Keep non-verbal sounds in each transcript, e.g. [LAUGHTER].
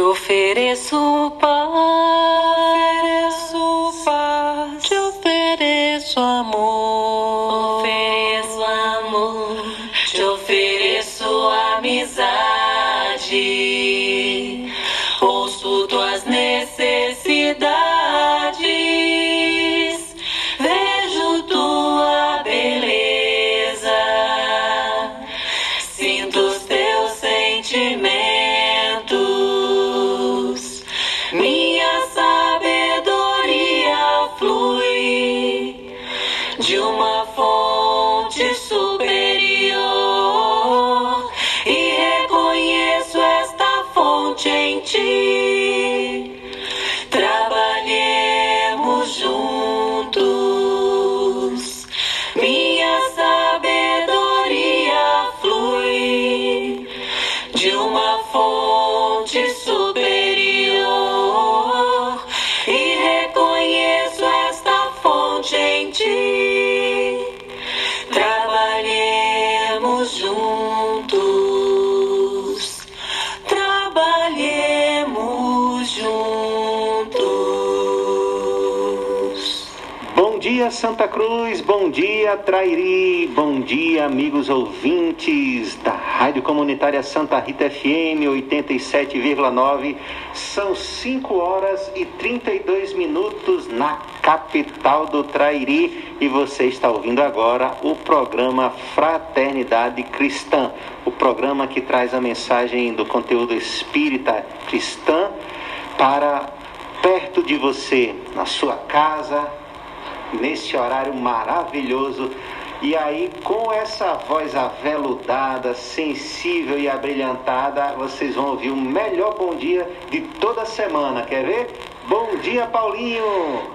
Te ofereço paz, dia, Trairi. Bom dia, amigos ouvintes da Rádio Comunitária Santa Rita FM 87,9. São 5 horas e 32 minutos na capital do Trairi e você está ouvindo agora o programa Fraternidade Cristã, o programa que traz a mensagem do conteúdo espírita cristã para perto de você, na sua casa, nesse horário maravilhoso. E aí, com essa voz aveludada, sensível e abrilhantada, vocês vão ouvir o melhor bom dia de toda semana. Quer ver? Bom dia, Paulinho!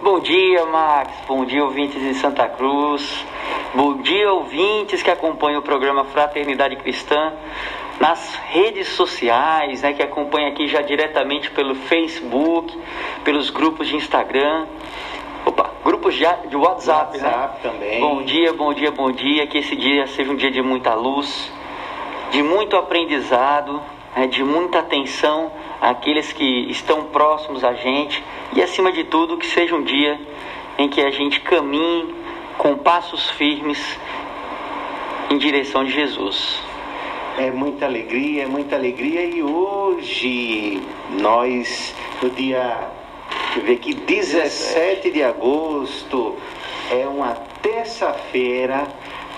Bom dia, Max. Bom dia, ouvintes de Santa Cruz. Bom dia, ouvintes que acompanham o programa Fraternidade Cristã nas redes sociais, né, que acompanham aqui já diretamente pelo Facebook, pelos grupos de Instagram. Opa, grupos de, de WhatsApp, WhatsApp né? também. Bom dia, bom dia, bom dia. Que esse dia seja um dia de muita luz, de muito aprendizado, né, de muita atenção àqueles que estão próximos a gente e, acima de tudo, que seja um dia em que a gente caminhe com passos firmes em direção de Jesus. É muita alegria, é muita alegria. E hoje, nós, no dia, eu ver aqui, 17 de agosto, é uma terça-feira,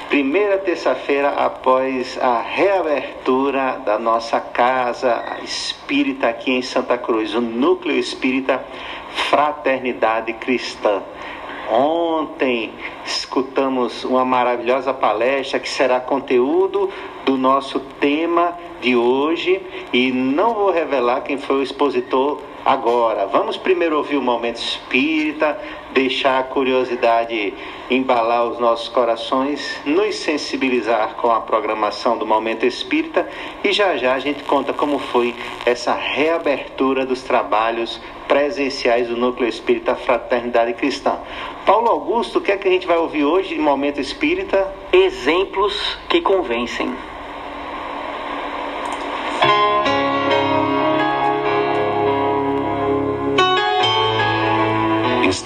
primeira terça-feira após a reabertura da nossa casa espírita aqui em Santa Cruz, o Núcleo Espírita Fraternidade Cristã. Ontem escutamos uma maravilhosa palestra que será conteúdo do nosso tema de hoje e não vou revelar quem foi o expositor agora. Vamos primeiro ouvir o momento espírita, deixar a curiosidade embalar os nossos corações, nos sensibilizar com a programação do momento espírita e já já a gente conta como foi essa reabertura dos trabalhos presenciais do Núcleo Espírita Fraternidade Cristã. Paulo Augusto, o que é que a gente vai ouvir hoje de momento espírita? Exemplos que convencem.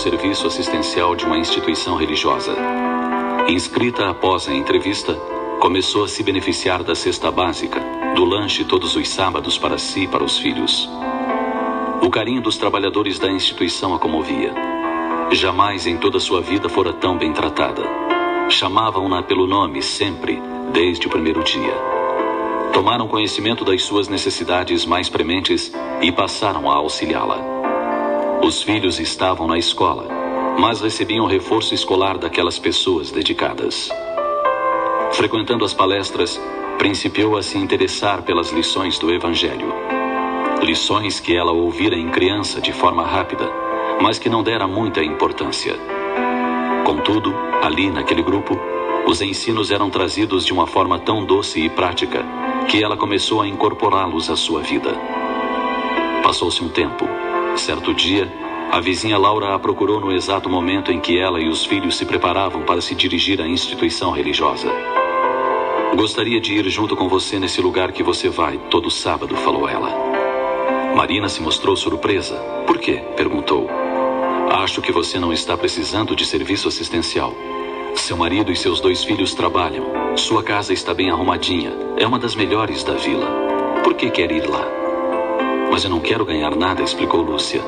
Serviço assistencial de uma instituição religiosa. Inscrita após a entrevista, começou a se beneficiar da cesta básica, do lanche todos os sábados para si e para os filhos. O carinho dos trabalhadores da instituição a comovia. Jamais em toda sua vida fora tão bem tratada. Chamavam-na pelo nome sempre, desde o primeiro dia. Tomaram conhecimento das suas necessidades mais prementes e passaram a auxiliá-la. Os filhos estavam na escola, mas recebiam reforço escolar daquelas pessoas dedicadas. Frequentando as palestras, principiou a se interessar pelas lições do Evangelho. Lições que ela ouvira em criança de forma rápida, mas que não dera muita importância. Contudo, ali naquele grupo, os ensinos eram trazidos de uma forma tão doce e prática que ela começou a incorporá-los à sua vida. Passou-se um tempo. Certo dia, a vizinha Laura a procurou no exato momento em que ela e os filhos se preparavam para se dirigir à instituição religiosa. Gostaria de ir junto com você nesse lugar que você vai todo sábado, falou ela. Marina se mostrou surpresa. Por quê? perguntou. Acho que você não está precisando de serviço assistencial. Seu marido e seus dois filhos trabalham. Sua casa está bem arrumadinha. É uma das melhores da vila. Por que quer ir lá? Mas eu não quero ganhar nada, explicou Lúcia.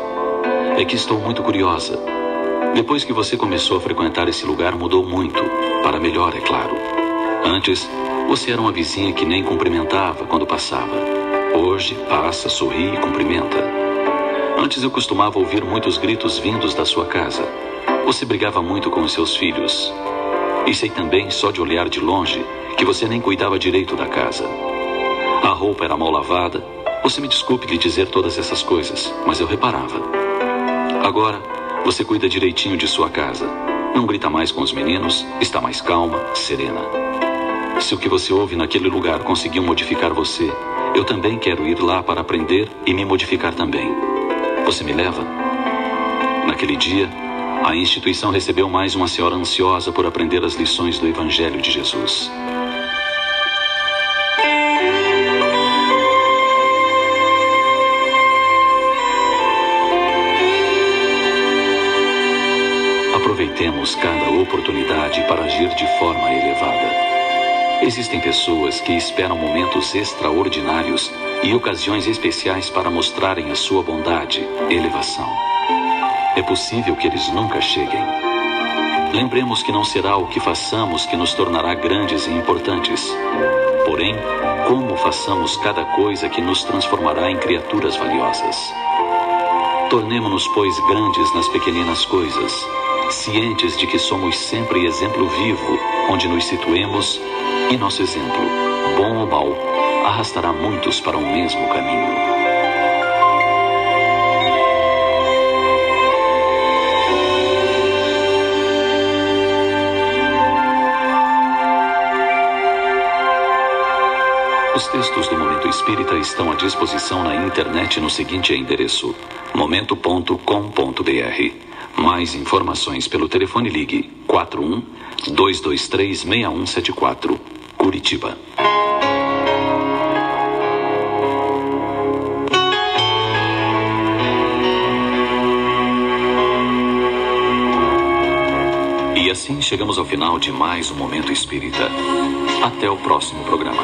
É que estou muito curiosa. Depois que você começou a frequentar esse lugar, mudou muito. Para melhor, é claro. Antes, você era uma vizinha que nem cumprimentava quando passava. Hoje, passa, sorri e cumprimenta. Antes eu costumava ouvir muitos gritos vindos da sua casa. Você brigava muito com os seus filhos. E sei também, só de olhar de longe, que você nem cuidava direito da casa. A roupa era mal lavada. Você me desculpe lhe dizer todas essas coisas, mas eu reparava. Agora, você cuida direitinho de sua casa. Não grita mais com os meninos, está mais calma, serena. Se o que você ouve naquele lugar conseguiu modificar você, eu também quero ir lá para aprender e me modificar também. Você me leva? Naquele dia, a instituição recebeu mais uma senhora ansiosa por aprender as lições do Evangelho de Jesus. Aproveitemos cada oportunidade para agir de forma elevada. Existem pessoas que esperam momentos extraordinários e ocasiões especiais para mostrarem a sua bondade, elevação. É possível que eles nunca cheguem. Lembremos que não será o que façamos que nos tornará grandes e importantes. Porém, como façamos cada coisa que nos transformará em criaturas valiosas. Tornemo-nos, pois, grandes nas pequeninas coisas, cientes de que somos sempre exemplo vivo onde nos situemos e nosso exemplo, bom ou mau, arrastará muitos para o mesmo caminho. Os textos do Momento Espírita estão à disposição na internet no seguinte endereço: momento.com.br. Mais informações pelo telefone ligue 41 223 6174, Curitiba. E assim chegamos ao final de mais um Momento Espírita. Até o próximo programa.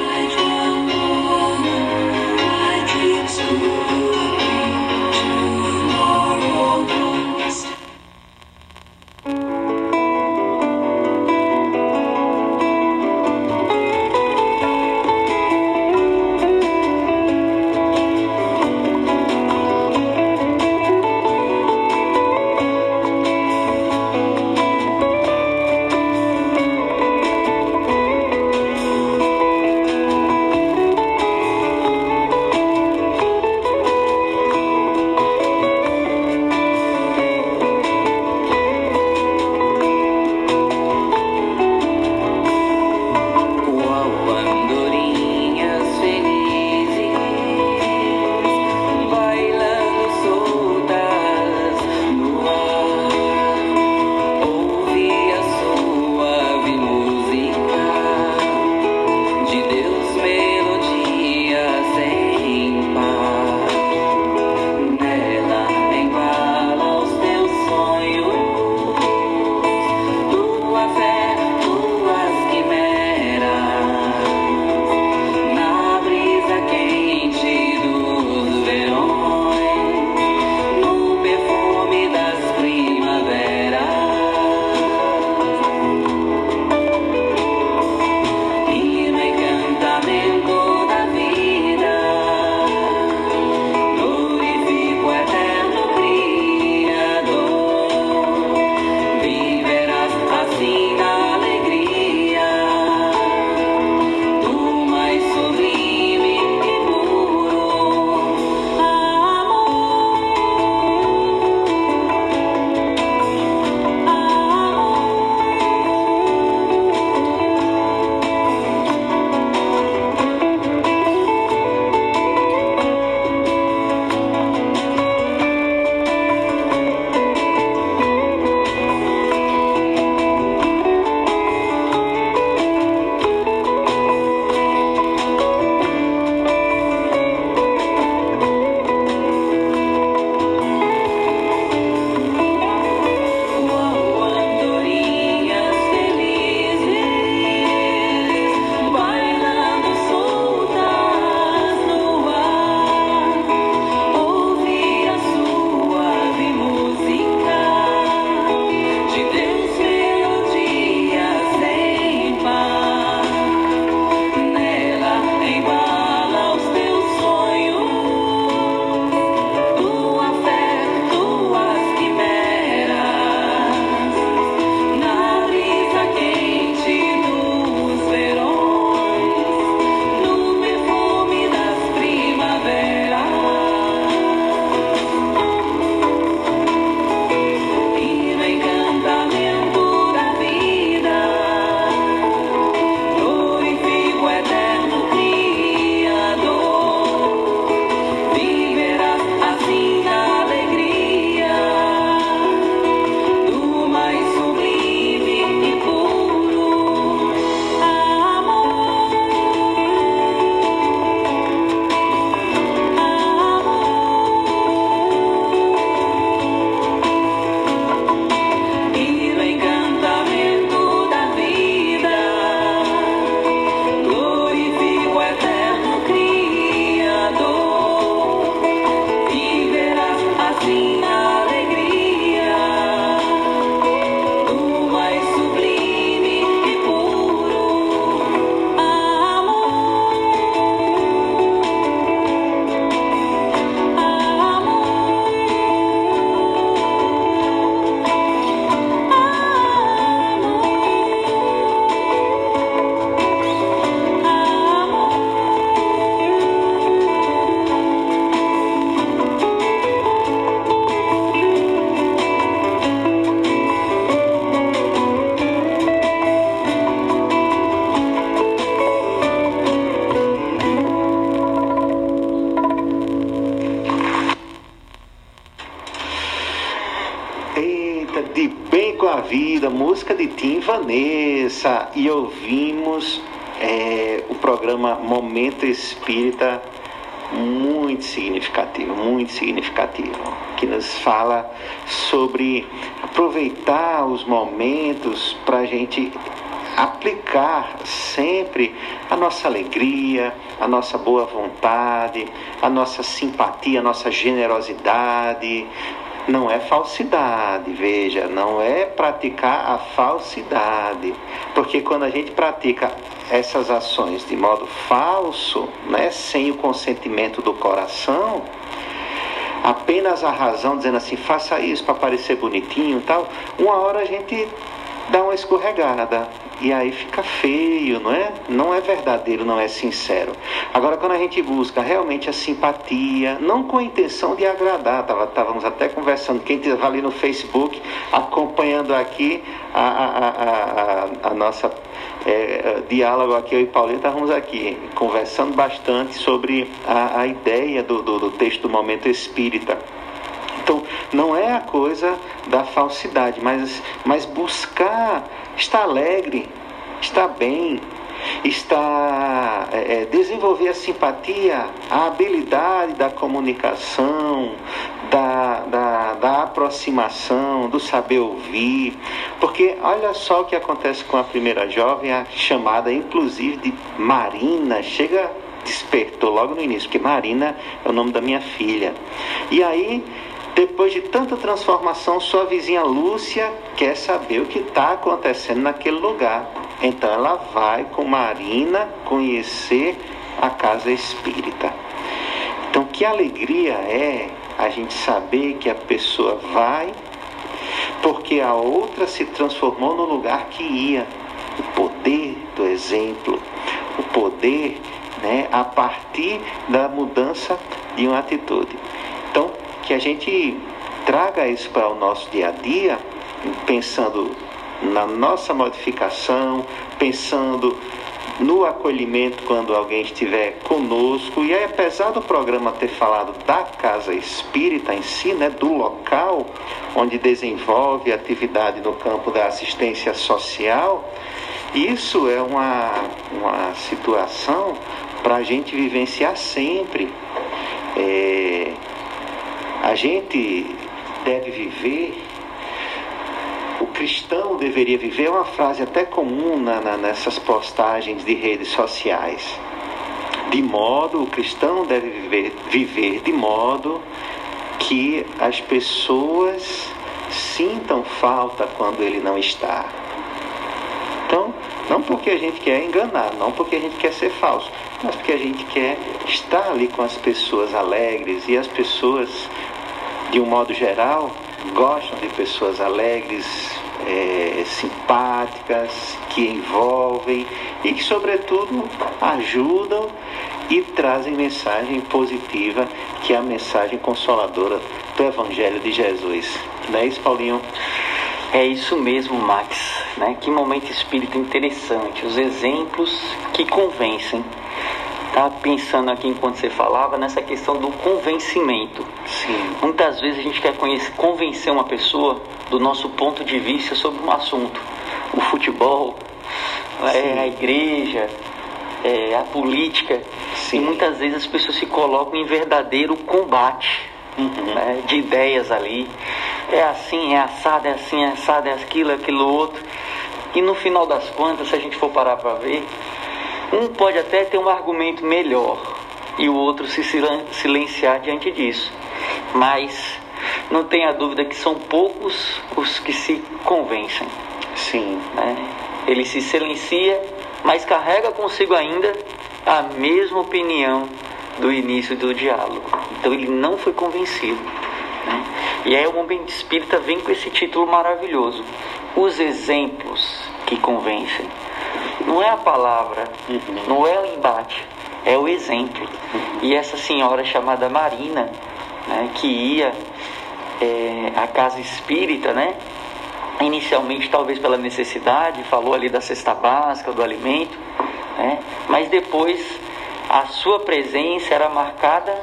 E ouvimos é, o programa Momento Espírita, muito significativo, muito significativo, que nos fala sobre aproveitar os momentos para a gente aplicar sempre a nossa alegria, a nossa boa vontade, a nossa simpatia, a nossa generosidade. Não é falsidade, veja, não é praticar a falsidade. Porque quando a gente pratica essas ações de modo falso, né, sem o consentimento do coração, apenas a razão dizendo assim, faça isso para parecer bonitinho e tal, uma hora a gente dá uma escorregada. E aí fica feio, não é? Não é verdadeiro, não é sincero. Agora, quando a gente busca realmente a simpatia, não com a intenção de agradar, estávamos até conversando, quem estava ali no Facebook acompanhando aqui a, a, a, a nossa é, diálogo aqui, eu e Paulinho estávamos aqui conversando bastante sobre a, a ideia do, do, do texto do momento espírita. Então, não é a coisa da falsidade, mas, mas buscar estar alegre, estar bem, está é, é, desenvolver a simpatia, a habilidade da comunicação, da, da, da, aproximação, do saber ouvir, porque olha só o que acontece com a primeira jovem, a chamada inclusive de Marina, chega despertou logo no início, porque Marina é o nome da minha filha. E aí depois de tanta transformação, sua vizinha Lúcia quer saber o que está acontecendo naquele lugar. Então ela vai com Marina conhecer a casa espírita. Então que alegria é a gente saber que a pessoa vai porque a outra se transformou no lugar que ia. O poder do exemplo, o poder né, a partir da mudança de uma atitude. Então, que a gente traga isso para o nosso dia a dia, pensando na nossa modificação, pensando no acolhimento quando alguém estiver conosco. E aí, apesar do programa ter falado da casa espírita em si, né, do local onde desenvolve atividade no campo da assistência social, isso é uma, uma situação para a gente vivenciar sempre. É, a gente deve viver, o cristão deveria viver, é uma frase até comum na, na, nessas postagens de redes sociais. De modo, o cristão deve viver, viver de modo que as pessoas sintam falta quando ele não está. Então, não porque a gente quer enganar, não porque a gente quer ser falso, mas porque a gente quer estar ali com as pessoas alegres e as pessoas de um modo geral, gostam de pessoas alegres, é, simpáticas, que envolvem e que, sobretudo, ajudam e trazem mensagem positiva, que é a mensagem consoladora do Evangelho de Jesus. Não é isso, Paulinho? É isso mesmo, Max. Né? Que momento espírita interessante. Os exemplos que convencem estava pensando aqui enquanto você falava nessa questão do convencimento. Sim. Muitas vezes a gente quer conhecer, convencer uma pessoa do nosso ponto de vista sobre um assunto. O futebol, é, a igreja, é, a política. Sim. E muitas vezes as pessoas se colocam em verdadeiro combate uhum. né, de ideias ali. É assim, é assado, é assim, é assado, é aquilo, é aquilo outro. E no final das contas, se a gente for parar para ver, um pode até ter um argumento melhor e o outro se silenciar diante disso. Mas não tenha dúvida que são poucos os que se convencem. Sim. Né? Ele se silencia, mas carrega consigo ainda a mesma opinião do início do diálogo. Então ele não foi convencido. Né? E aí o momento espírita vem com esse título maravilhoso: Os exemplos que convencem. Não é a palavra, não é o embate, é o exemplo. E essa senhora chamada Marina, né, que ia é, à casa espírita, né? Inicialmente, talvez pela necessidade, falou ali da cesta básica, do alimento, né? mas depois a sua presença era marcada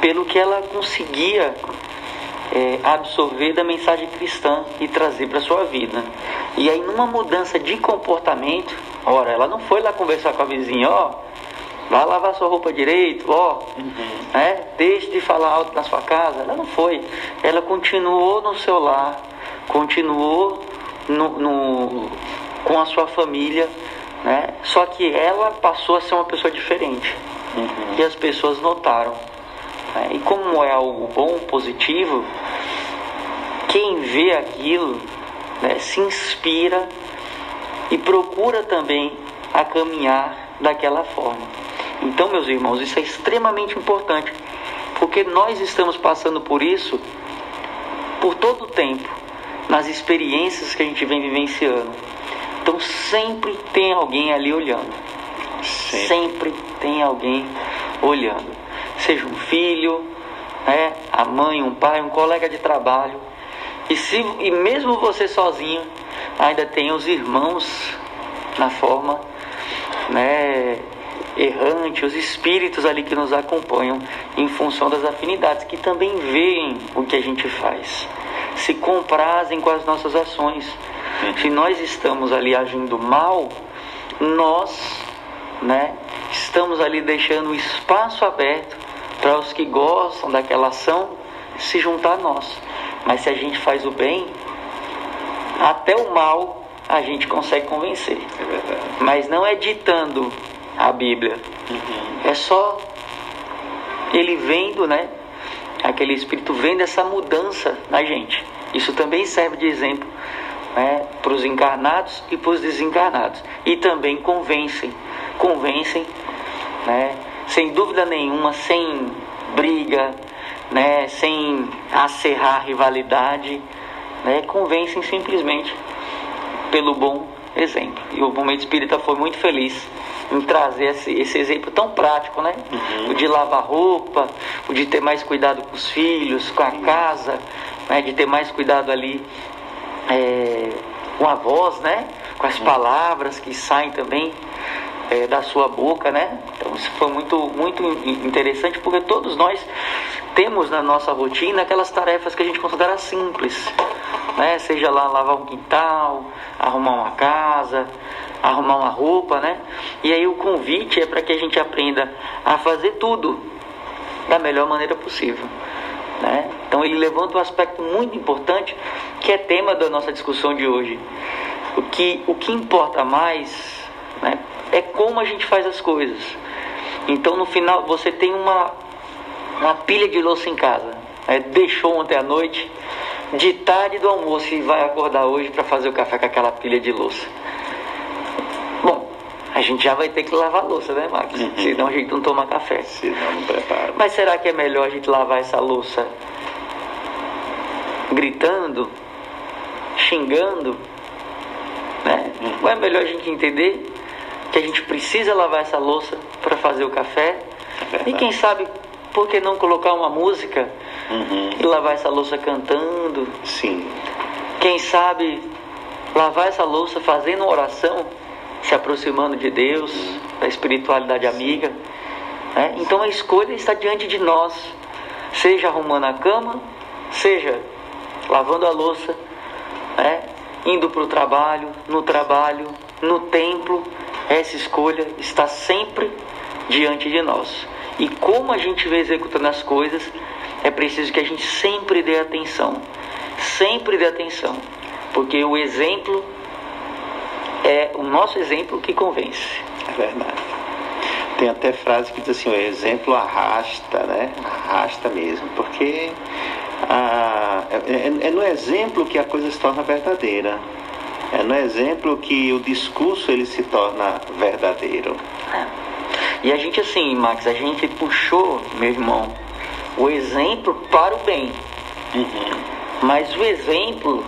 pelo que ela conseguia é, absorver da mensagem cristã e trazer para sua vida. E aí, numa mudança de comportamento, ora, ela não foi lá conversar com a vizinha, ó, vai lavar sua roupa direito, ó, uhum. né? deixe de falar alto na sua casa. Ela não foi. Ela continuou no seu lar, continuou no, no com a sua família, né? Só que ela passou a ser uma pessoa diferente. Uhum. E as pessoas notaram. Né? E como é algo bom, positivo, quem vê aquilo né, se inspira e procura também a caminhar daquela forma. Então, meus irmãos, isso é extremamente importante, porque nós estamos passando por isso por todo o tempo, nas experiências que a gente vem vivenciando. Então, sempre tem alguém ali olhando. Sim. Sempre tem alguém olhando. Seja um filho, né, a mãe, um pai, um colega de trabalho. E, se, e mesmo você sozinho, ainda tem os irmãos na forma né, errante, os espíritos ali que nos acompanham em função das afinidades, que também veem o que a gente faz, se comprazem com as nossas ações. Se nós estamos ali agindo mal, nós né, estamos ali deixando o espaço aberto para os que gostam daquela ação se juntar a nós. Mas se a gente faz o bem, até o mal a gente consegue convencer. É Mas não é ditando a Bíblia. Uhum. É só ele vendo, né? Aquele Espírito vendo essa mudança na gente. Isso também serve de exemplo né, para os encarnados e para os desencarnados. E também convencem, convencem, né, sem dúvida nenhuma, sem briga, né, sem acerrar rivalidade, né, convencem simplesmente pelo bom exemplo. E o Momento Espírita foi muito feliz em trazer esse, esse exemplo tão prático, né? Uhum. O de lavar roupa, o de ter mais cuidado com os filhos, com a casa, né? de ter mais cuidado ali é, com a voz, né? Com as palavras que saem também é, da sua boca, né? Então isso foi muito, muito interessante porque todos nós temos na nossa rotina aquelas tarefas que a gente considera simples, né? Seja lá lavar um quintal, arrumar uma casa, arrumar uma roupa, né? E aí o convite é para que a gente aprenda a fazer tudo da melhor maneira possível. Né? Então ele levanta um aspecto muito importante que é tema da nossa discussão de hoje. O que, o que importa mais né, é como a gente faz as coisas. Então no final você tem uma, uma pilha de louça em casa. Né? Deixou ontem à noite, de tarde do almoço e vai acordar hoje para fazer o café com aquela pilha de louça. Bom, a gente já vai ter que lavar a louça, né, Max? Uhum. Senão a gente não toma café. Senão não prepara. Mas será que é melhor a gente lavar essa louça gritando, xingando? Né? Uhum. Ou é melhor a gente entender que a gente precisa lavar essa louça para fazer o café? É e quem sabe, por que não colocar uma música uhum. e lavar essa louça cantando? Sim. Quem sabe lavar essa louça fazendo uma oração? se aproximando de Deus, da espiritualidade amiga. Né? Então a escolha está diante de nós, seja arrumando a cama, seja lavando a louça, né? indo para o trabalho, no trabalho, no templo. Essa escolha está sempre diante de nós. E como a gente vê executando as coisas, é preciso que a gente sempre dê atenção. Sempre dê atenção. Porque o exemplo é o nosso exemplo que convence. É verdade. Tem até frase que diz assim, o exemplo arrasta, né? Arrasta mesmo, porque ah, é, é, é no exemplo que a coisa se torna verdadeira. É no exemplo que o discurso ele se torna verdadeiro. É. E a gente assim, Max, a gente puxou, meu irmão, o exemplo para o bem. Uhum. Mas o exemplo,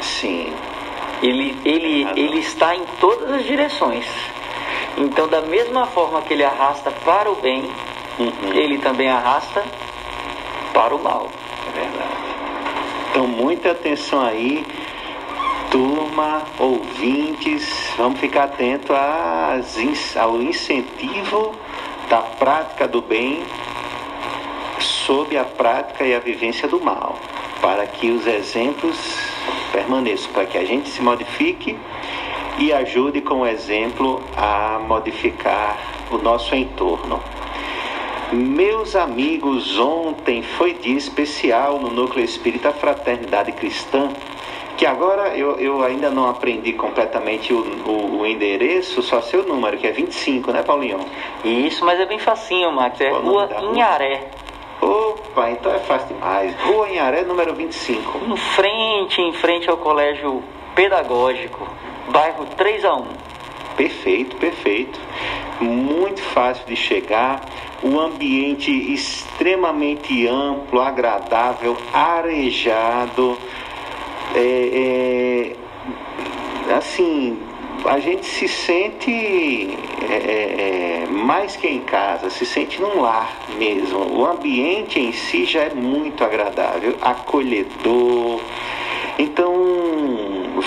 sim, ele, ele, ele está em todas as direções. Então, da mesma forma que ele arrasta para o bem, uhum. ele também arrasta para o mal. É verdade. Então, muita atenção aí, ouvintes, vamos ficar atento ao incentivo da prática do bem sob a prática e a vivência do mal, para que os exemplos permaneçam, para que a gente se modifique e ajude com o exemplo a modificar o nosso entorno. Meus amigos, ontem foi dia especial no Núcleo Espírita Fraternidade Cristã, que agora eu, eu ainda não aprendi completamente o, o, o endereço, só sei o número, que é 25, né, Paulinho? Isso, mas é bem facinho, Max. É Qual Rua? Inharé. Opa, então é fácil demais. Rua Inharé, número 25. Em frente, em frente ao Colégio Pedagógico, bairro 3 a 1. Perfeito, perfeito. Muito fácil de chegar. O ambiente extremamente amplo, agradável, arejado. É, é, assim, a gente se sente é, é, mais que em casa, se sente num lar mesmo. O ambiente em si já é muito agradável, acolhedor. Então,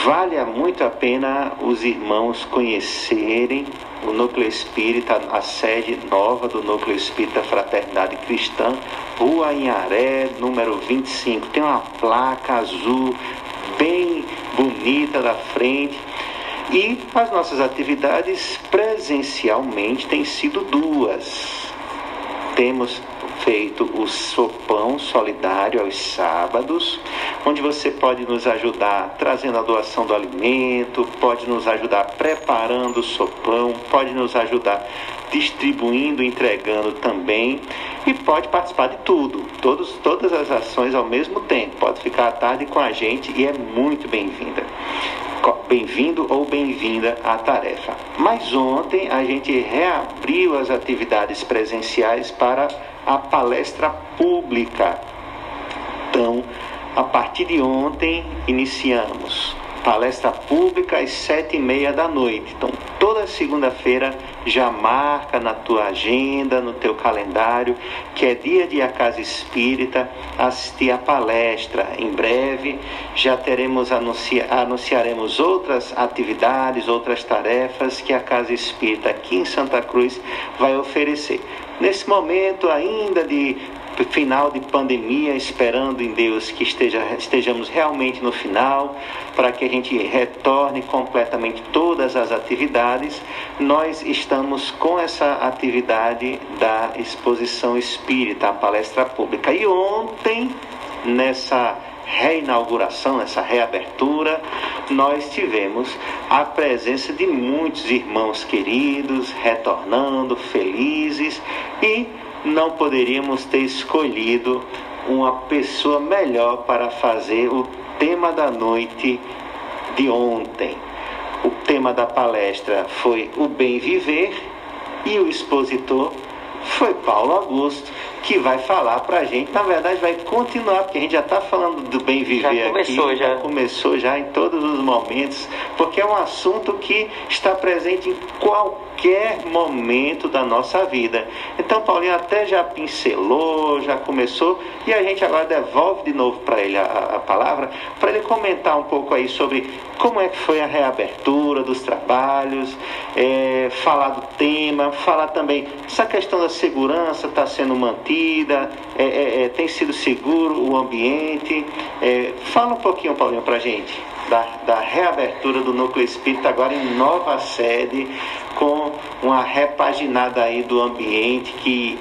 vale muito a pena os irmãos conhecerem o Núcleo Espírita, a sede nova do Núcleo Espírita Fraternidade Cristã, Rua Inharé, número 25. Tem uma placa azul bem bonita da frente. E as nossas atividades presencialmente têm sido duas. Temos feito o sopão solidário aos sábados, onde você pode nos ajudar trazendo a doação do alimento, pode nos ajudar preparando o sopão, pode nos ajudar distribuindo, entregando também e pode participar de tudo, todos, todas as ações ao mesmo tempo. Pode ficar à tarde com a gente e é muito bem-vinda. Bem-vindo ou bem-vinda à tarefa. Mas ontem a gente reabriu as atividades presenciais para a palestra pública. Então, a partir de ontem, iniciamos palestra pública às sete e meia da noite. Então, toda segunda-feira já marca na tua agenda, no teu calendário, que é dia de a Casa Espírita, assistir a palestra. Em breve já teremos anuncia, anunciaremos outras atividades, outras tarefas que a Casa Espírita aqui em Santa Cruz vai oferecer. Nesse momento ainda de final de pandemia, esperando em Deus que esteja, estejamos realmente no final, para que a gente retorne completamente todas as atividades, nós estamos com essa atividade da exposição espírita, a palestra pública. E ontem, nessa reinauguração, nessa reabertura, nós tivemos a presença de muitos irmãos queridos retornando felizes e não poderíamos ter escolhido uma pessoa melhor para fazer o tema da noite de ontem. O tema da palestra foi o bem viver e o expositor foi Paulo Augusto, que vai falar para a gente. Na verdade, vai continuar, porque a gente já está falando do bem viver Já começou, aqui. já. começou já em todos os momentos, porque é um assunto que está presente em qualquer momento da nossa vida. Então, Paulinho até já pincelou, já começou, e a gente agora devolve de novo para ele a, a palavra, para ele comentar um pouco aí sobre como é que foi a reabertura dos trabalhos, é, falar do tema, falar também essa questão da segurança está sendo mantida, é, é, é, tem sido seguro o ambiente. É, fala um pouquinho, Paulinho, para a gente da, da reabertura do Núcleo Espírita agora em nova sede, com uma repaginada aí do ambiente que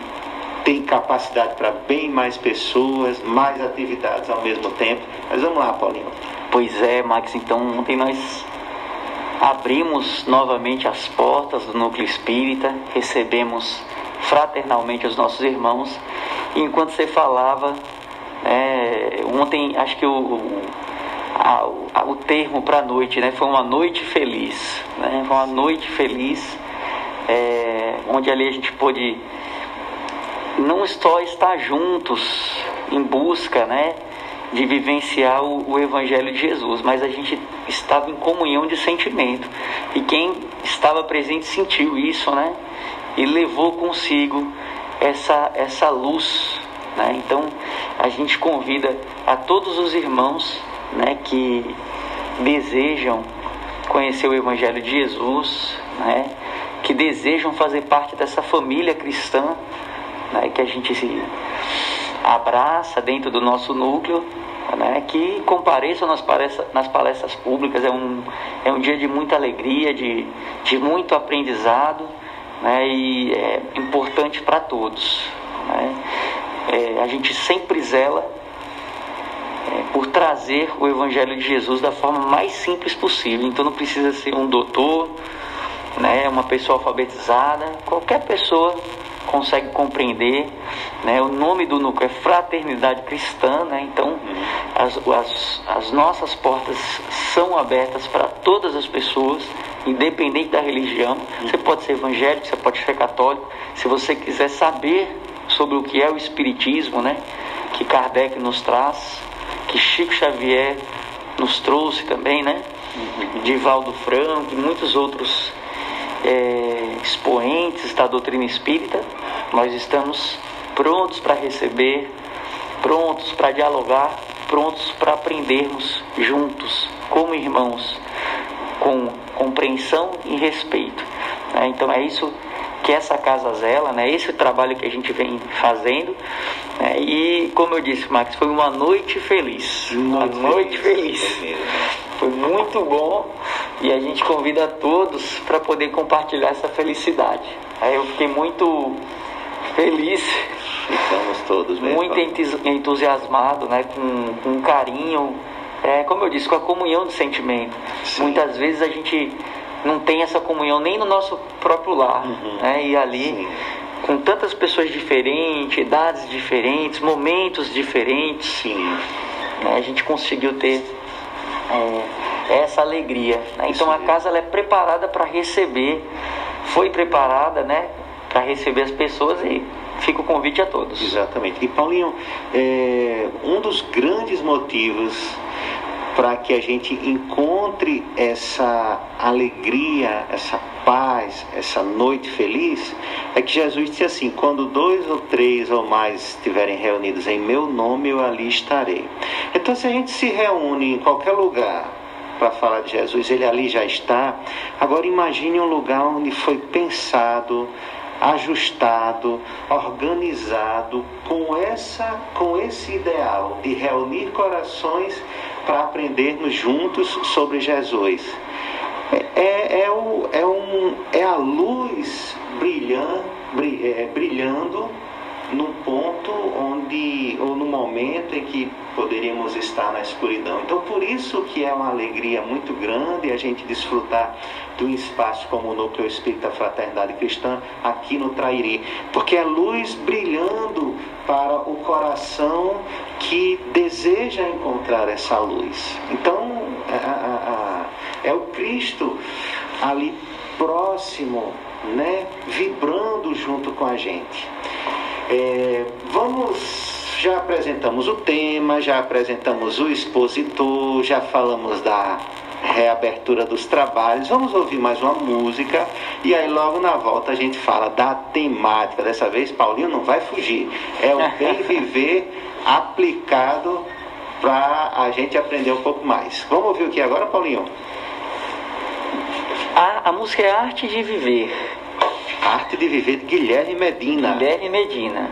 tem capacidade para bem mais pessoas, mais atividades ao mesmo tempo. Mas vamos lá, Paulinho. Pois é, Max, então ontem nós abrimos novamente as portas do núcleo espírita, recebemos fraternalmente os nossos irmãos. E enquanto você falava, é, ontem acho que o, o, a, o termo para a noite né, foi uma noite feliz. Né, foi uma noite feliz, é, onde ali a gente pôde não só estar juntos em busca, né? de vivenciar o, o, Evangelho de Jesus, mas a gente estava em comunhão de sentimento. E quem estava presente sentiu isso, né? E levou consigo essa, essa luz. Né? Então a gente convida a todos os irmãos né, que desejam conhecer o Evangelho de Jesus, né, que desejam fazer parte dessa família cristã, né, que a gente se abraça dentro do nosso núcleo, né, que compareçam nas palestras, nas palestras públicas. É um, é um dia de muita alegria, de, de muito aprendizado né, e é importante para todos. Né. É, a gente sempre zela é, por trazer o Evangelho de Jesus da forma mais simples possível. Então não precisa ser um doutor, né, uma pessoa alfabetizada, qualquer pessoa consegue compreender. Né? O nome do núcleo é Fraternidade Cristã, né? então as, as, as nossas portas são abertas para todas as pessoas, independente da religião. Você pode ser evangélico, você pode ser católico. Se você quiser saber sobre o que é o Espiritismo, né? que Kardec nos traz, que Chico Xavier nos trouxe também, né? Divaldo Franco e muitos outros é, expoentes da doutrina espírita, nós estamos prontos para receber, prontos para dialogar, prontos para aprendermos juntos, como irmãos, com compreensão e respeito. Né? Então é isso que essa casa zela, né? esse trabalho que a gente vem fazendo. Né? E como eu disse, Max, foi uma noite feliz. Uma noite feliz. Foi muito bom e a gente convida a todos para poder compartilhar essa felicidade. Aí eu fiquei muito feliz. Ficamos todos mesmo. Muito entusiasmado, né? com, com carinho. É, como eu disse, com a comunhão do sentimento. Sim. Muitas vezes a gente não tem essa comunhão nem no nosso próprio lar. Uhum. Né? E ali, Sim. com tantas pessoas diferentes, idades diferentes, momentos diferentes, Sim. Né? a gente conseguiu ter é, essa alegria. Né? Então a casa ela é preparada para receber, foi preparada né, para receber as pessoas e fica o convite a todos. Exatamente. E Paulinho, é, um dos grandes motivos para que a gente encontre essa alegria, essa paz, essa noite feliz, é que Jesus disse assim: quando dois ou três ou mais estiverem reunidos em meu nome, eu ali estarei. Então, se a gente se reúne em qualquer lugar para falar de Jesus, ele ali já está. Agora, imagine um lugar onde foi pensado ajustado, organizado com essa com esse ideal de reunir corações para aprendermos juntos sobre Jesus. É, é, é, o, é, um, é a luz brilhando, é, brilhando num ponto onde, ou no momento em que poderíamos estar na escuridão. Então, por isso que é uma alegria muito grande a gente desfrutar de um espaço como o Núcleo Espírita Fraternidade Cristã aqui no Trairi, porque é luz brilhando para o coração que deseja encontrar essa luz. Então, é o Cristo ali próximo, né, vibrando junto com a gente. É, vamos, já apresentamos o tema, já apresentamos o expositor, já falamos da reabertura dos trabalhos. Vamos ouvir mais uma música e aí logo na volta a gente fala da temática. Dessa vez Paulinho não vai fugir. É o bem [LAUGHS] viver aplicado para a gente aprender um pouco mais. Vamos ouvir o que agora, Paulinho? A, a música é Arte de Viver. Arte de Viver de Guilherme Medina. Guilherme Medina.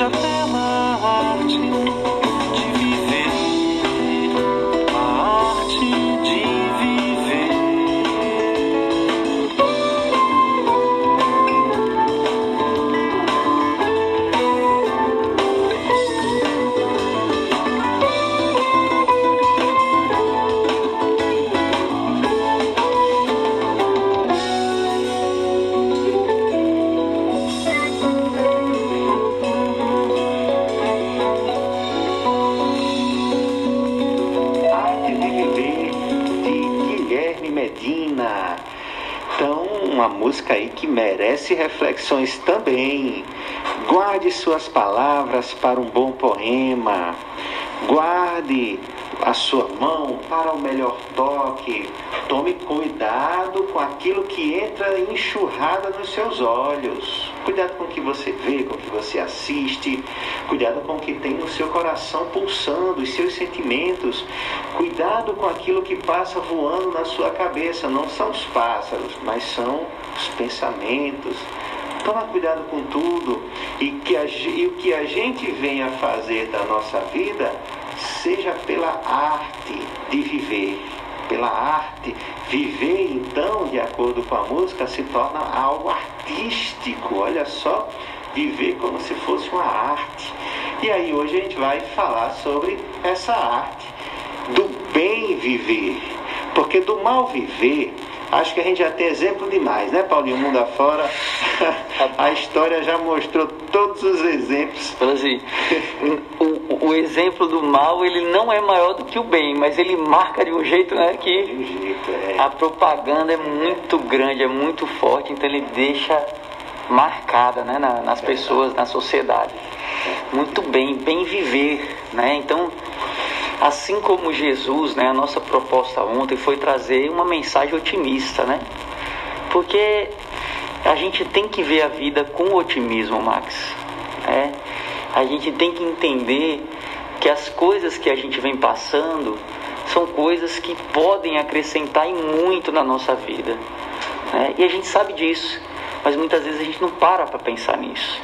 Seja pela arte reflexões também. Guarde suas palavras para um bom poema. Guarde a sua mão para o melhor toque. Tome cuidado com aquilo que entra enxurrada nos seus olhos. Cuidado com o que você vê, com o que você assiste. Cuidado com o que tem no seu coração pulsando, os seus sentimentos. Cuidado com aquilo que passa voando na sua cabeça. Não são os pássaros, mas são os pensamentos. Toma cuidado com tudo e que a, e o que a gente venha fazer da nossa vida seja pela arte de viver. Pela arte, viver então, de acordo com a música, se torna algo artístico. Olha só, viver como se fosse uma arte. E aí hoje a gente vai falar sobre essa arte do bem viver. Porque do mal viver, acho que a gente já tem exemplo demais, né, Paulinho? Mundo afora, [LAUGHS] a história já mostrou todos os exemplos. Assim, o, o exemplo do mal, ele não é maior do que o bem, mas ele marca de um jeito, né, De que um jeito, é. a propaganda é muito grande, é muito forte, então ele deixa marcada, né, na- nas pessoas, na sociedade. Muito bem, bem viver, né? Então, assim como Jesus, né, a nossa proposta ontem foi trazer uma mensagem otimista, né? Porque a gente tem que ver a vida com otimismo, Max. né? A gente tem que entender que as coisas que a gente vem passando são coisas que podem acrescentar e muito na nossa vida. né? E a gente sabe disso, mas muitas vezes a gente não para para pensar nisso.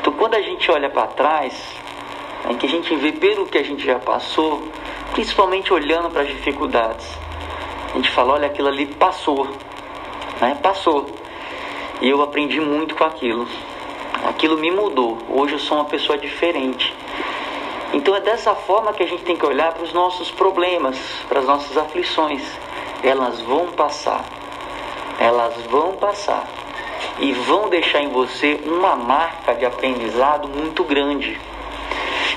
Então, quando a gente olha para trás, né, que a gente vê pelo que a gente já passou, principalmente olhando para as dificuldades, a gente fala: olha, aquilo ali passou, né? passou. E eu aprendi muito com aquilo. Aquilo me mudou. Hoje eu sou uma pessoa diferente. Então é dessa forma que a gente tem que olhar para os nossos problemas, para as nossas aflições. Elas vão passar. Elas vão passar. E vão deixar em você uma marca de aprendizado muito grande.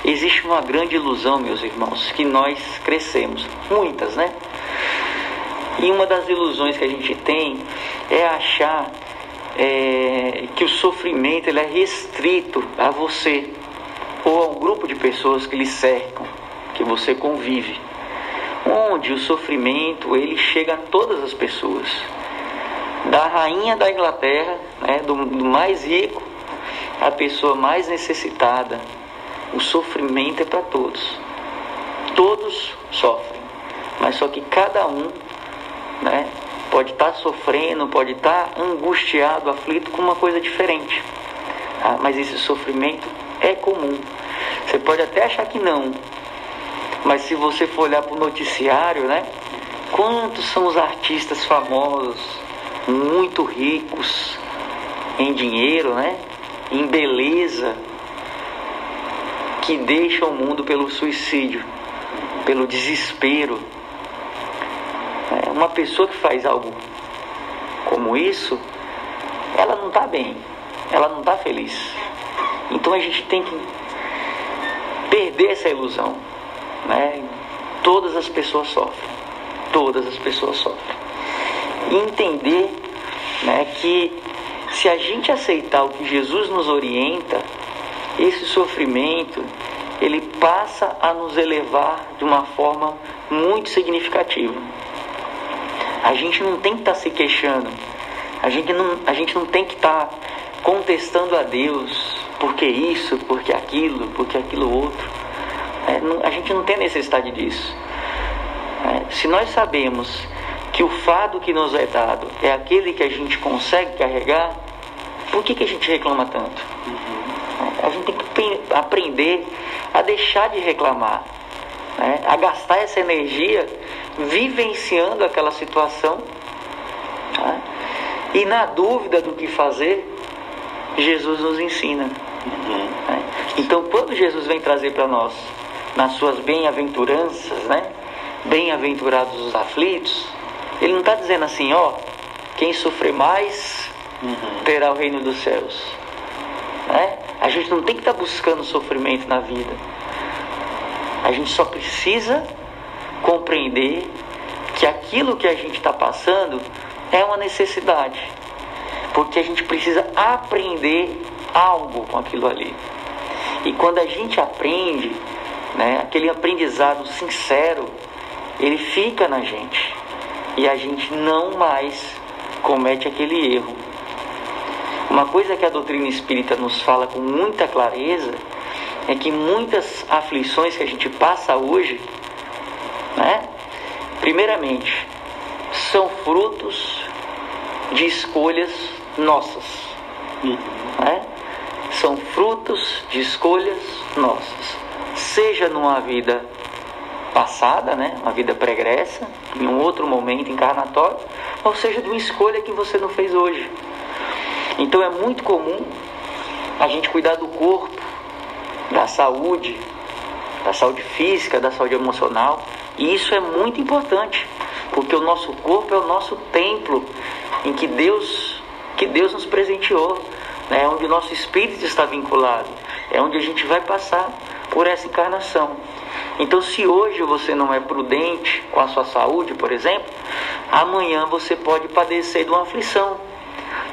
Existe uma grande ilusão, meus irmãos, que nós crescemos. Muitas, né? E uma das ilusões que a gente tem é achar é, que o sofrimento ele é restrito a você ou ao grupo de pessoas que lhe cercam, que você convive. Um onde o sofrimento ele chega a todas as pessoas, da rainha da Inglaterra, né, do, do mais rico, a pessoa mais necessitada. O sofrimento é para todos. Todos sofrem, mas só que cada um, né, pode estar tá sofrendo, pode estar tá angustiado, aflito com uma coisa diferente. Ah, mas esse sofrimento é comum. Você pode até achar que não, mas se você for olhar para o noticiário, né? Quantos são os artistas famosos, muito ricos em dinheiro, né? Em beleza, que deixam o mundo pelo suicídio, pelo desespero. É, uma pessoa que faz algo como isso, ela não está bem, ela não está feliz. Então a gente tem que perder essa ilusão. Né? Todas as pessoas sofrem. Todas as pessoas sofrem. E entender né, que se a gente aceitar o que Jesus nos orienta, esse sofrimento ele passa a nos elevar de uma forma muito significativa. A gente não tem que estar tá se queixando, a gente não, a gente não tem que estar tá contestando a Deus, porque isso, porque aquilo, porque aquilo outro. É, não, a gente não tem necessidade disso. É, se nós sabemos que o fardo que nos é dado é aquele que a gente consegue carregar, por que, que a gente reclama tanto? A gente tem que aprender a deixar de reclamar, né? a gastar essa energia vivenciando aquela situação. Né? E na dúvida do que fazer, Jesus nos ensina. Uhum. Né? Então, quando Jesus vem trazer para nós nas suas bem-aventuranças, né? Bem-aventurados os aflitos. Ele não está dizendo assim, ó, quem sofrer mais uhum. terá o reino dos céus. Né? A gente não tem que estar tá buscando sofrimento na vida. A gente só precisa compreender que aquilo que a gente está passando é uma necessidade. Porque a gente precisa aprender algo com aquilo ali. E quando a gente aprende, né? Aquele aprendizado sincero, ele fica na gente e a gente não mais comete aquele erro. Uma coisa que a doutrina espírita nos fala com muita clareza é que muitas aflições que a gente passa hoje, né? Primeiramente, são frutos de escolhas nossas. Né? São frutos de escolhas nossas seja numa vida passada, né, uma vida pregressa, em um outro momento encarnatório, ou seja de uma escolha que você não fez hoje. Então é muito comum a gente cuidar do corpo, da saúde, da saúde física, da saúde emocional, e isso é muito importante, porque o nosso corpo é o nosso templo em que Deus que Deus nos presenteou, né, onde o nosso espírito está vinculado, é onde a gente vai passar por essa encarnação. Então, se hoje você não é prudente com a sua saúde, por exemplo, amanhã você pode padecer de uma aflição.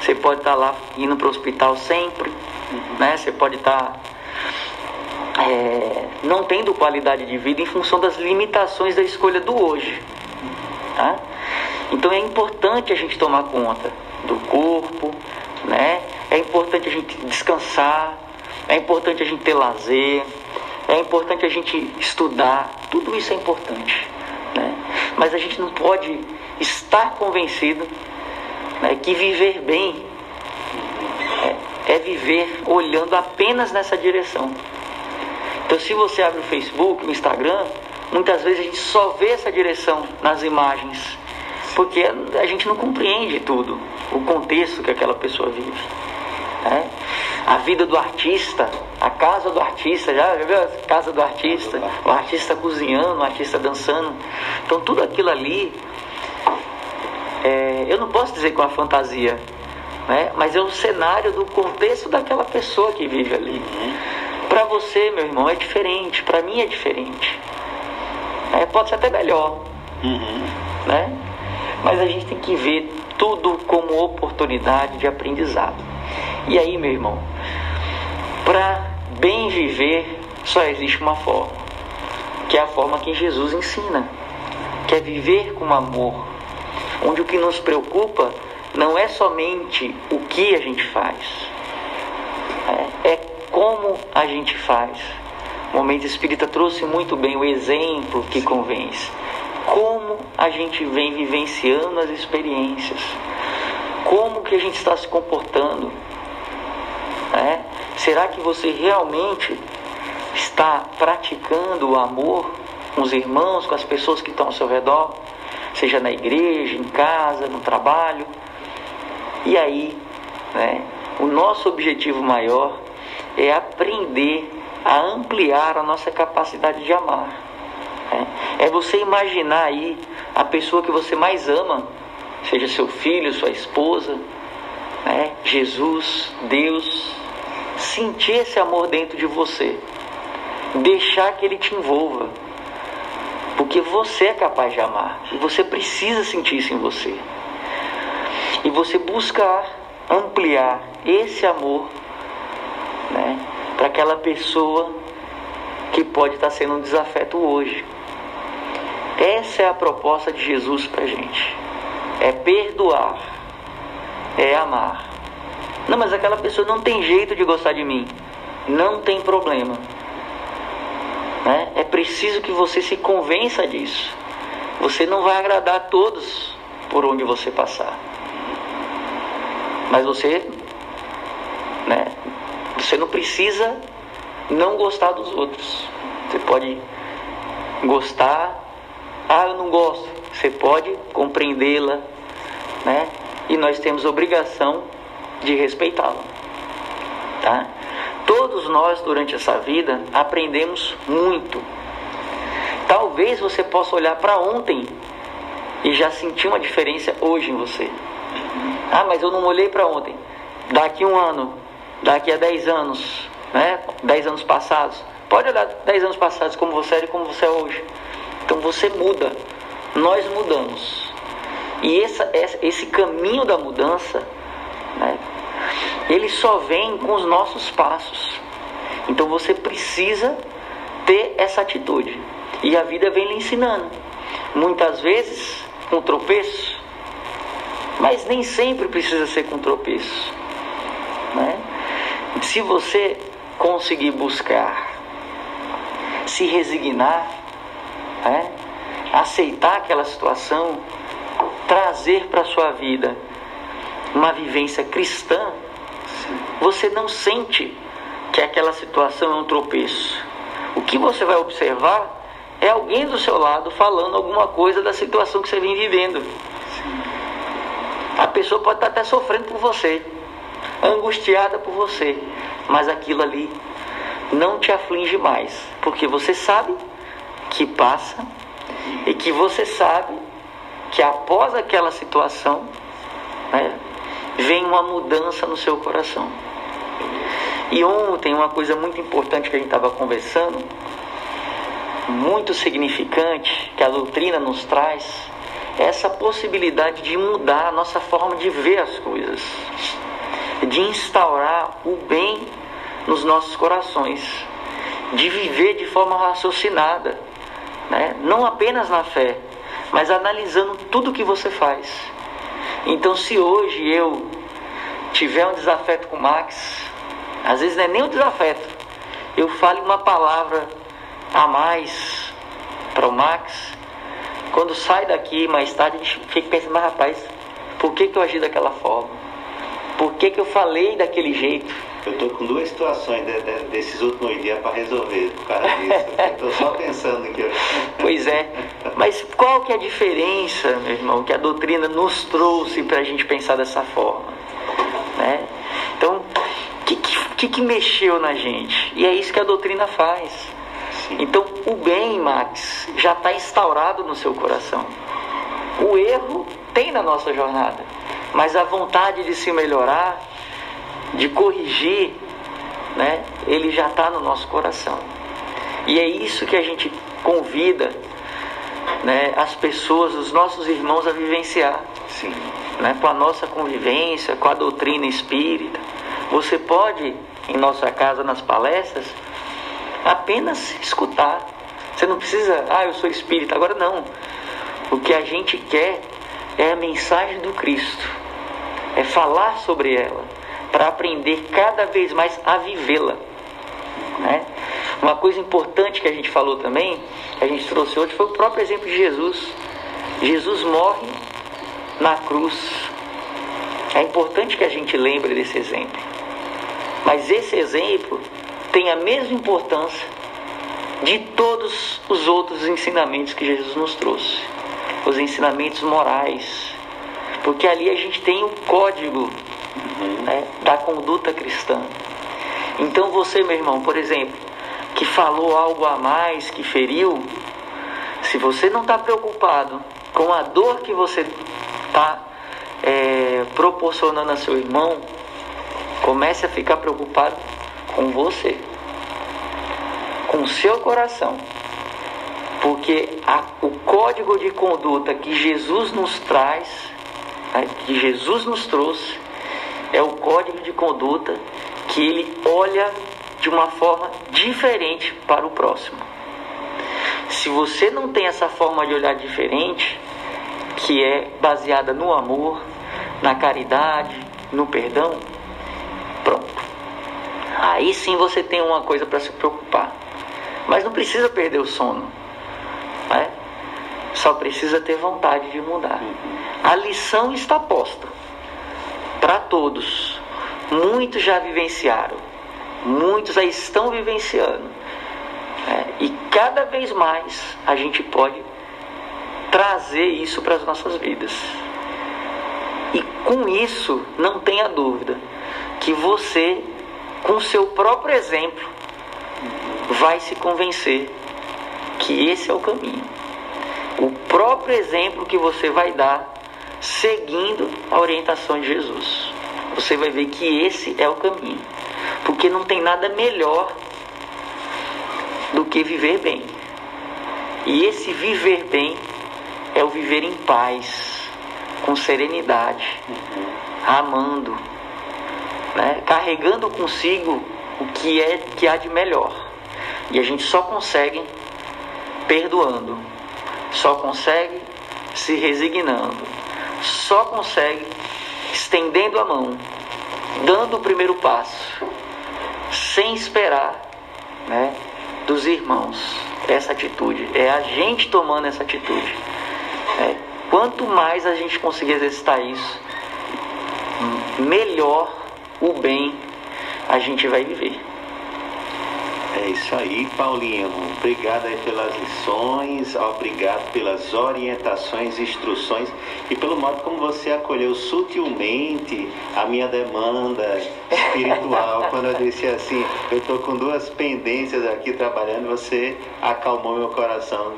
Você pode estar lá indo para o hospital sempre, né? Você pode estar é, não tendo qualidade de vida em função das limitações da escolha do hoje. Tá? Então é importante a gente tomar conta do corpo, né? É importante a gente descansar, é importante a gente ter lazer, é importante a gente estudar, tudo isso é importante. Né? Mas a gente não pode estar convencido né, que viver bem é, é viver olhando apenas nessa direção. Então, se você abre o Facebook, o Instagram, muitas vezes a gente só vê essa direção nas imagens, porque a gente não compreende tudo, o contexto que aquela pessoa vive. Né? a vida do artista, a casa do artista, já viu a casa do artista? O artista cozinhando, o artista dançando. Então tudo aquilo ali, é, eu não posso dizer que é uma fantasia, né? mas é um cenário do contexto daquela pessoa que vive ali. Para você, meu irmão, é diferente, para mim é diferente. É, pode ser até melhor. Uhum. Né? Mas a gente tem que ver tudo como oportunidade de aprendizado. E aí, meu irmão, para bem viver só existe uma forma, que é a forma que Jesus ensina. que é viver com amor, onde o que nos preocupa não é somente o que a gente faz, é, é como a gente faz. O momento espírita trouxe muito bem o exemplo que convence. Como a gente vem vivenciando as experiências, como que a gente está se comportando. É? Será que você realmente está praticando o amor com os irmãos, com as pessoas que estão ao seu redor, seja na igreja, em casa, no trabalho? E aí, né, o nosso objetivo maior é aprender a ampliar a nossa capacidade de amar. Né? É você imaginar aí a pessoa que você mais ama, seja seu filho, sua esposa, né? Jesus, Deus, sentir esse amor dentro de você, deixar que ele te envolva, porque você é capaz de amar e você precisa sentir isso em você e você buscar ampliar esse amor né, para aquela pessoa que pode estar sendo um desafeto hoje. Essa é a proposta de Jesus para a gente: é perdoar, é amar. Não, mas aquela pessoa não tem jeito de gostar de mim. Não tem problema. Né? É preciso que você se convença disso. Você não vai agradar a todos por onde você passar. Mas você, né, você não precisa não gostar dos outros. Você pode gostar, ah, eu não gosto. Você pode compreendê-la, né? E nós temos obrigação de respeitá-la, tá? Todos nós durante essa vida aprendemos muito. Talvez você possa olhar para ontem e já sentir uma diferença hoje em você. Ah, mas eu não olhei para ontem. Daqui um ano, daqui a 10 anos, né? 10 anos passados. Pode olhar 10 anos passados como você era e como você é hoje. Então você muda. Nós mudamos. E essa, esse caminho da mudança, né? Ele só vem com os nossos passos. Então você precisa ter essa atitude. E a vida vem lhe ensinando. Muitas vezes com tropeço, mas nem sempre precisa ser com tropeço. Né? Se você conseguir buscar, se resignar, né? aceitar aquela situação, trazer para a sua vida uma vivência cristã, você não sente que aquela situação é um tropeço. O que você vai observar é alguém do seu lado falando alguma coisa da situação que você vem vivendo. A pessoa pode estar até sofrendo por você, angustiada por você, mas aquilo ali não te aflige mais, porque você sabe que passa e que você sabe que após aquela situação né, vem uma mudança no seu coração. E ontem, uma coisa muito importante que a gente estava conversando, muito significante, que a doutrina nos traz, essa possibilidade de mudar a nossa forma de ver as coisas, de instaurar o bem nos nossos corações, de viver de forma raciocinada, né? não apenas na fé, mas analisando tudo que você faz. Então, se hoje eu tiver um desafeto com o Max, às vezes não é nem um desafeto, eu falo uma palavra a mais para o Max, quando sai daqui mais tarde, a gente fica pensando, mas rapaz, por que, que eu agi daquela forma? Por que, que eu falei daquele jeito? Eu estou com duas situações de, de, desses últimos dias para resolver por causa disso. Estou só pensando aqui. [LAUGHS] Pois é. Mas qual que é a diferença, meu irmão, que a doutrina nos trouxe para a gente pensar dessa forma? Né? Então, o que, que, mexeu na gente? E é isso que a doutrina faz. Então, o bem, Max, já está instaurado no seu coração. O erro tem na nossa jornada, mas a vontade de se melhorar, de corrigir, né, ele já está no nosso coração. E é isso que a gente convida né, as pessoas, os nossos irmãos a vivenciar. Sim. Né, com a nossa convivência, com a doutrina espírita. Você pode, em nossa casa, nas palestras, apenas escutar. Você não precisa, ah, eu sou espírita. Agora não. O que a gente quer é a mensagem do Cristo, é falar sobre ela, para aprender cada vez mais a vivê-la. Né? Uma coisa importante que a gente falou também, que a gente trouxe hoje, foi o próprio exemplo de Jesus. Jesus morre na cruz. É importante que a gente lembre desse exemplo. Mas esse exemplo tem a mesma importância de todos os outros ensinamentos que Jesus nos trouxe. Os ensinamentos morais. Porque ali a gente tem o código né, da conduta cristã. Então você, meu irmão, por exemplo, que falou algo a mais, que feriu, se você não está preocupado com a dor que você está é, proporcionando a seu irmão, comece a ficar preocupado com você, com o seu coração. Porque a, o código de conduta que Jesus nos traz, né, que Jesus nos trouxe, é o código de conduta que ele olha de uma forma diferente para o próximo. Se você não tem essa forma de olhar diferente, que é baseada no amor, na caridade, no perdão. Aí sim você tem uma coisa para se preocupar. Mas não precisa perder o sono. Né? Só precisa ter vontade de mudar. A lição está posta para todos. Muitos já vivenciaram, muitos já estão vivenciando. É, e cada vez mais a gente pode trazer isso para as nossas vidas. E com isso, não tenha dúvida que você, com seu próprio exemplo, vai se convencer que esse é o caminho. O próprio exemplo que você vai dar seguindo a orientação de Jesus. Você vai ver que esse é o caminho. Porque não tem nada melhor do que viver bem. E esse viver bem é o viver em paz, com serenidade, amando, né? carregando consigo o que é que há de melhor. E a gente só consegue perdoando, só consegue se resignando, só consegue estendendo a mão, dando o primeiro passo, sem esperar né, dos irmãos essa atitude. É a gente tomando essa atitude. É, quanto mais a gente conseguir exercitar isso, melhor o bem a gente vai viver. É isso aí, Paulinho. Obrigado aí pelas lições, obrigado pelas orientações, instruções e pelo modo como você acolheu sutilmente a minha demanda espiritual. [LAUGHS] Quando eu disse assim, eu estou com duas pendências aqui trabalhando, você acalmou meu coração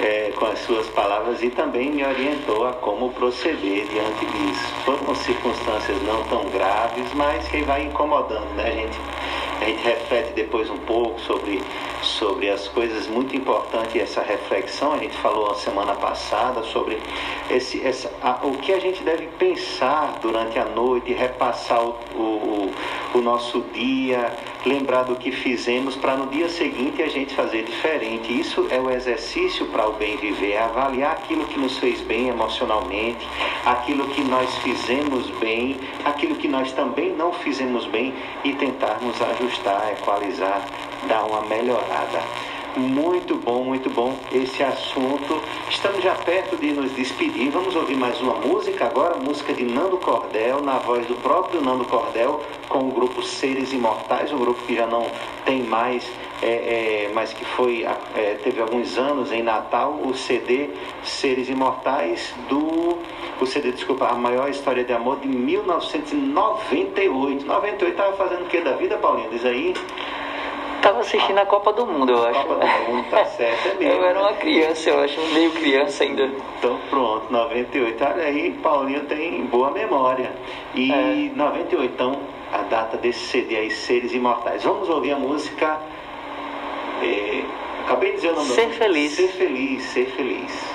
é, com as suas palavras e também me orientou a como proceder diante disso. Foram circunstâncias não tão graves, mas que vai incomodando, né, gente? A gente reflete depois um pouco sobre, sobre as coisas muito importantes, essa reflexão, a gente falou a semana passada sobre esse, essa, a, o que a gente deve pensar durante a noite, repassar o, o, o nosso dia, lembrar do que fizemos para no dia seguinte a gente fazer diferente. Isso é o exercício para o bem viver, é avaliar aquilo que nos fez bem emocionalmente, aquilo que nós fizemos bem, aquilo que nós também não fizemos bem e tentarmos ajustar, equalizar, dar uma melhorada. Muito bom, muito bom esse assunto. Estamos já perto de nos despedir. Vamos ouvir mais uma música agora, música de Nando Cordel, na voz do próprio Nando Cordel, com o grupo Seres Imortais, um grupo que já não tem mais, é, é, mas que foi é, teve alguns anos em Natal, o CD Seres Imortais do o CD, desculpa, a maior história de amor de 1998. 98 estava fazendo o que da vida, Paulinho? Diz aí. Tava assistindo a Copa do Mundo, eu acho. Copa do Mundo, tá [LAUGHS] certo, é mesmo. Eu era uma criança, eu acho, meio criança ainda. Então pronto, 98. Olha aí, Paulinho tem boa memória. E É. 98, então, a data desse CD aí, Seres Imortais. Vamos ouvir a música. é, acabei de dizer o nome Ser. Feliz. Ser feliz, ser feliz.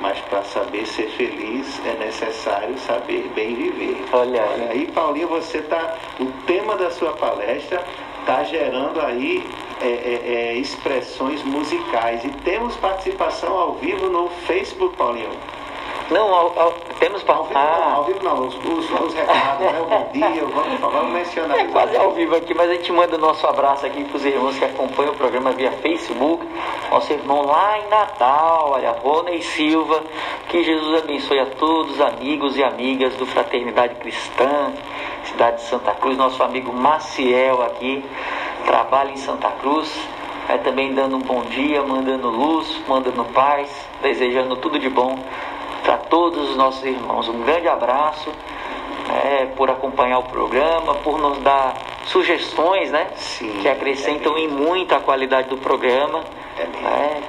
Mas para saber ser feliz é necessário saber bem viver. Olha aí. Olha aí, Paulinho, você tá. O tema da sua palestra está gerando aí é, é, é, expressões musicais. E temos participação ao vivo no Facebook, Paulinho. Não, ao- ao- temos para. Ao vivo não, ao vivo não, os, os, os recados, né? O bom dia, vamos, vamos [LAUGHS] mencionar. É quase ao vivo aqui, mas a gente manda o nosso abraço aqui para os irmãos que acompanham o programa via Facebook. Nosso irmão lá em Natal, olha, Rony Silva. Que Jesus abençoe a todos, amigos e amigas do Fraternidade Cristã, cidade de Santa Cruz. Nosso amigo Maciel aqui, trabalha em Santa Cruz. É também dando um bom dia, mandando luz, mandando paz, desejando tudo de bom para todos os nossos irmãos. Um grande abraço é, por acompanhar o programa, por nos dar sugestões, né? Sim, que acrescentam em muito a qualidade do programa. É mesmo. É,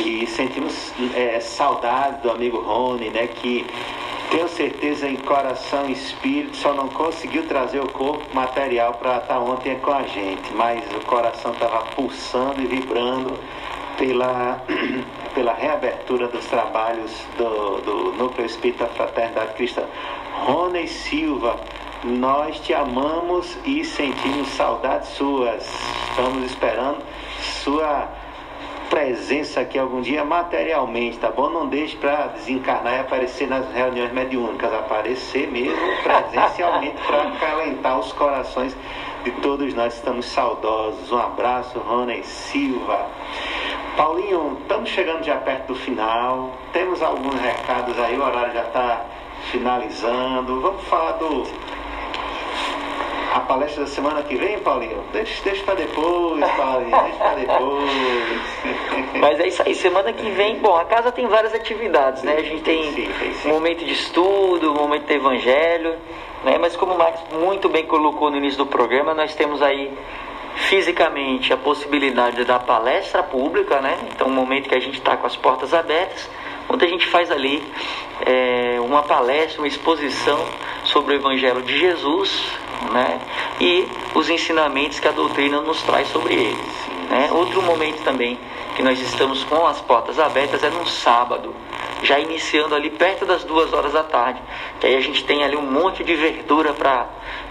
E sentimos é, saudade do amigo Rony, né? Que tenho certeza em coração e espírito só não conseguiu trazer o corpo material para estar ontem com a gente, mas o coração estava pulsando e vibrando pela, [CLEARS THROAT] pela reabertura dos trabalhos do, do Núcleo Espírita Fraternidade Cristã. Rony Silva, nós te amamos e sentimos saudades suas. Estamos esperando sua presença aqui algum dia materialmente, tá bom? Não deixe para desencarnar e aparecer nas reuniões mediúnicas, aparecer mesmo presencialmente para acalentar os corações de todos nós. Estamos saudosos. Um abraço, Rony Silva. Paulinho, estamos chegando já perto do final. Temos alguns recados aí, o horário já está finalizando. Vamos falar do A palestra da semana que vem, Paulinho? Deixa, deixa pra depois, Paulinho, deixa pra depois. Mas é isso aí, semana que vem, bom, a casa tem várias atividades, né? A gente tem Sim, sim. momento de estudo, momento de evangelho, né? Mas como o Max muito bem colocou no início do programa, nós temos aí fisicamente a possibilidade da palestra pública, né? Então, um momento que a gente está com as portas abertas, onde a gente faz ali é, uma palestra, uma exposição sobre o Evangelho de Jesus, né? E os ensinamentos que a doutrina nos traz sobre ele. Né? Outro momento também que nós estamos com as portas abertas é no sábado, já iniciando ali perto das duas horas da tarde, que aí a gente tem ali um monte de verdura para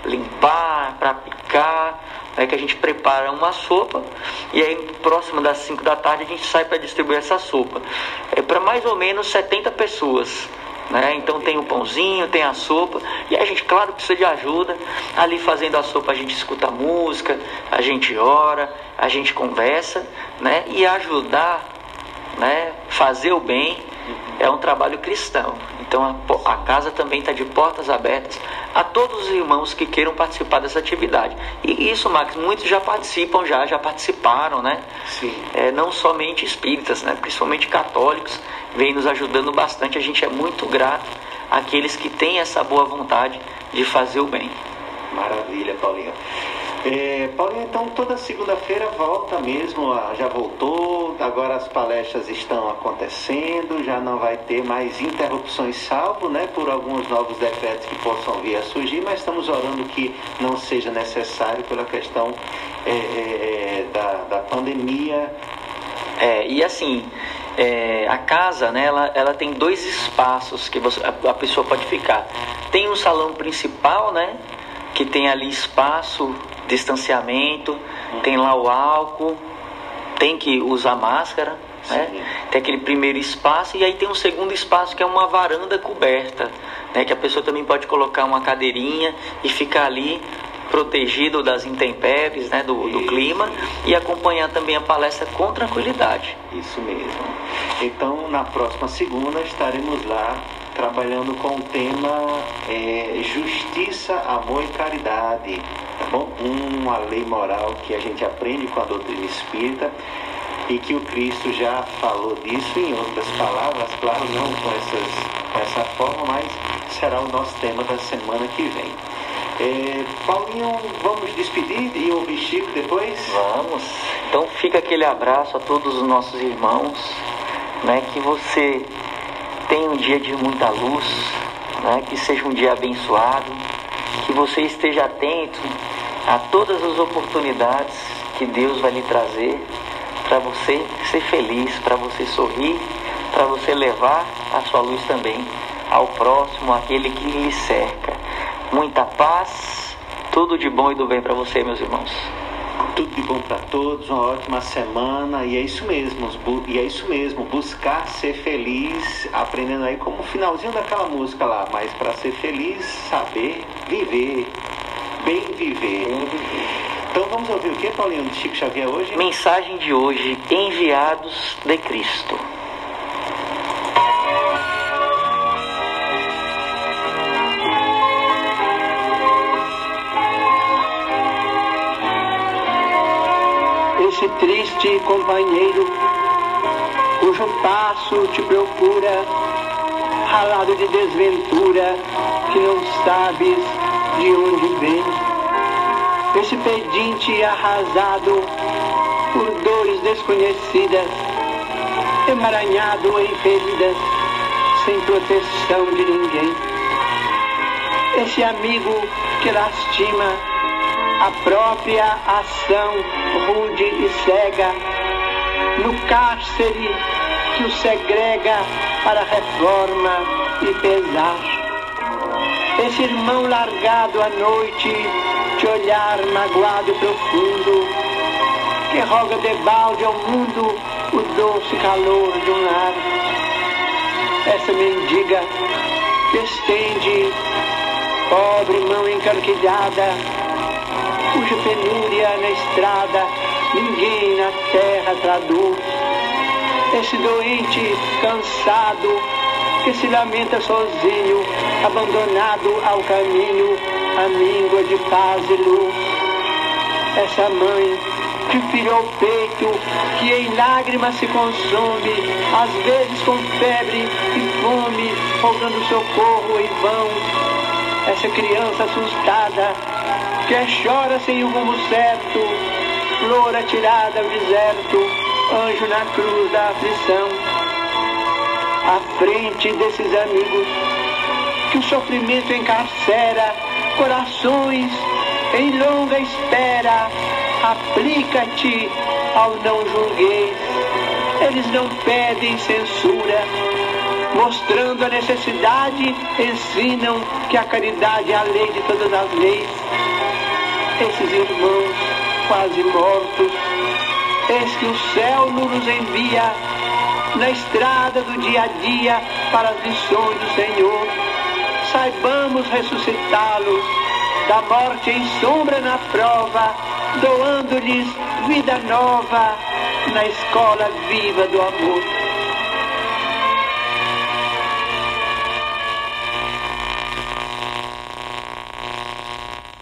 limpar, para picar, né, que a gente prepara uma sopa e aí próximo das 5 da tarde a gente sai para distribuir essa sopa. É para mais ou menos 70 pessoas. Né? Então tem o pãozinho, tem a sopa, e a gente, claro, precisa de ajuda. Ali fazendo a sopa, a gente escuta música, a gente ora, a gente conversa, né? E ajudar, né? Fazer o bem é um trabalho cristão. Então a, a casa também está de portas abertas a todos os irmãos que queiram participar dessa atividade. E isso, Max, muitos já participam, já, já participaram, né? Sim. É, não somente espíritas, né? principalmente católicos, vem nos ajudando bastante. A gente é muito grato àqueles que têm essa boa vontade de fazer o bem. Maravilha, Paulinho. É, Paulinho, então toda segunda-feira volta mesmo, ah, já voltou, agora as palestras estão acontecendo, já não vai ter mais interrupções, salvo né, por alguns novos decretos que possam vir a surgir, mas estamos orando que não seja necessário pela questão é, é, é, da, da pandemia. É, e assim, é, a casa, né, ela, ela tem dois espaços que você, a, a pessoa pode ficar. Tem um salão principal, né, que tem ali espaço, distanciamento, tem lá o álcool, tem que usar máscara, né? Sim. Tem aquele primeiro espaço e aí tem um segundo espaço que é uma varanda coberta, né? Que a pessoa também pode colocar uma cadeirinha e ficar ali protegido das intempéries, né? Do, do clima e acompanhar também a palestra com tranquilidade. Isso mesmo. Então, na próxima segunda estaremos lá trabalhando com o tema é, Justiça, Amor e Caridade. Tá bom? Uma lei moral que a gente aprende com a doutrina espírita e que o Cristo já falou disso em outras palavras, claro, não com, essas, com essa forma, mas será o nosso tema da semana que vem. É, Paulinho, vamos despedir e ouvir Chico depois? Vamos. Então fica aquele abraço a todos os nossos irmãos, né? Que você tenha um dia de muita luz, né? Que seja um dia abençoado, que você esteja atento a todas as oportunidades que Deus vai lhe trazer para você ser feliz, para você sorrir, para você levar a sua luz também ao próximo, aquele que lhe cerca. Muita paz, tudo de bom e do bem para você, meus irmãos. Tudo de bom para todos, uma ótima semana e é isso mesmo, e é isso mesmo, buscar ser feliz, aprendendo aí como o finalzinho daquela música lá, mas para ser feliz, saber viver, bem viver. Então vamos ouvir o que, Paulinho, de Chico Xavier hoje? Mensagem de hoje: Enviados de Cristo. Esse triste companheiro cujo passo te procura, ralado de desventura, que não sabes de onde vem. Esse pedinte arrasado por dores desconhecidas, emaranhado em feridas, sem proteção de ninguém. Esse amigo que lastima a própria ação rude e cega no cárcere que o segrega para reforma e pesar. Esse irmão largado à noite, de olhar magoado e profundo, que roga debalde ao mundo o doce calor de um lar. Essa mendiga que estende, pobre mão encarquilhada, cuja penúria na estrada ninguém na terra traduz. Esse doente cansado que se lamenta sozinho, abandonado ao caminho, a míngua de paz e luz. Essa mãe que filho ao peito, que em lágrimas se consome, às vezes com febre e fome, rogando socorro em vão. Essa criança assustada, que chora sem o rumo certo, flor atirada ao deserto, anjo na cruz da aflição. À frente desses amigos, que o sofrimento encarcera, corações em longa espera, aplica-te ao não julgueis. Eles não pedem censura, mostrando a necessidade, ensinam que a caridade é a lei de todas as leis. Esses irmãos quase mortos, eis que o céu nos envia na estrada do dia a dia para as lições do Senhor. Saibamos ressuscitá-los da morte em sombra na prova, doando-lhes vida nova na escola viva do amor.